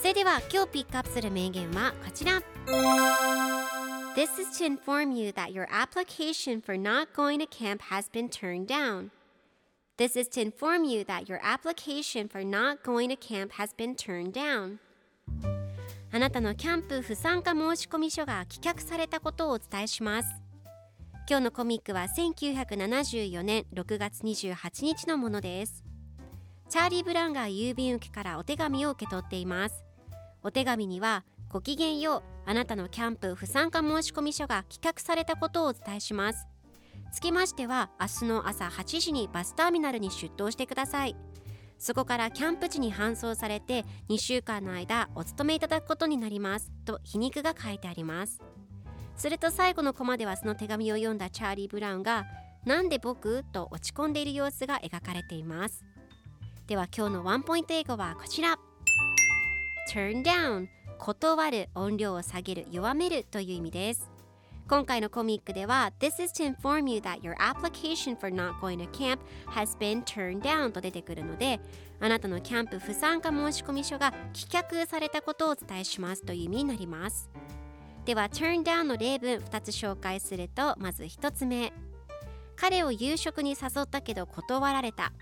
それでは今日ピックアップする名言はこちら This is to inform you that your application for not going to camp has been turned down This is to inform you that your application for not going to camp has been turned down あなたのキャンプ不参加申込書が棄却されたことをお伝えします今日のコミックは1974年6月28日のものですチャーリー・ブランが郵便受けからお手紙を受け取っていますお手紙にはごきげんようあなたのキャンプ不参加申込書が棄却されたことをお伝えします。つきましては明日の朝8時にバスターミナルに出頭してください。そこからキャンプ地に搬送されて2週間の間お勤めいただくことになります。と皮肉が書いてあります。すると最後のコマではその手紙を読んだチャーリー・ブラウンがなんで僕？と落ち込んでいる様子が描かれています。では今日のワンポイント英語はこちら。Turn down 断る音量を下げる弱めるという意味です今回のコミックでは This is to inform you that your application for not going to camp has been turned down と出てくるのであなたのキャンプ不参加申込書が棄却されたことをお伝えしますという意味になりますでは turn down の例文2つ紹介するとまず1つ目彼を夕食に誘ったけど断られた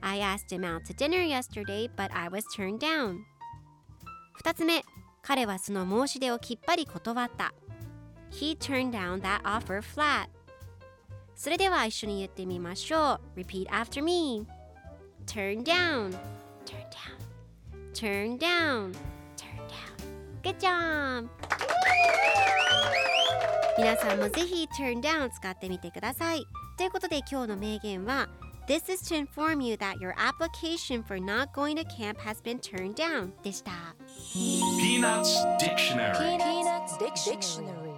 I asked him out to dinner yesterday but I was turned down 2つ目彼はその申し出をきっぱり断った He turned down that offer flat それでは一緒に言ってみましょう Repeat after me Turn down Turn down Turn down Turn down Good job 皆さんもぜひ Turn down 使ってみてくださいということで今日の名言は This is to inform you that your application for not going to camp has been turned down でした Peanuts Dictionary Peanuts Dictionary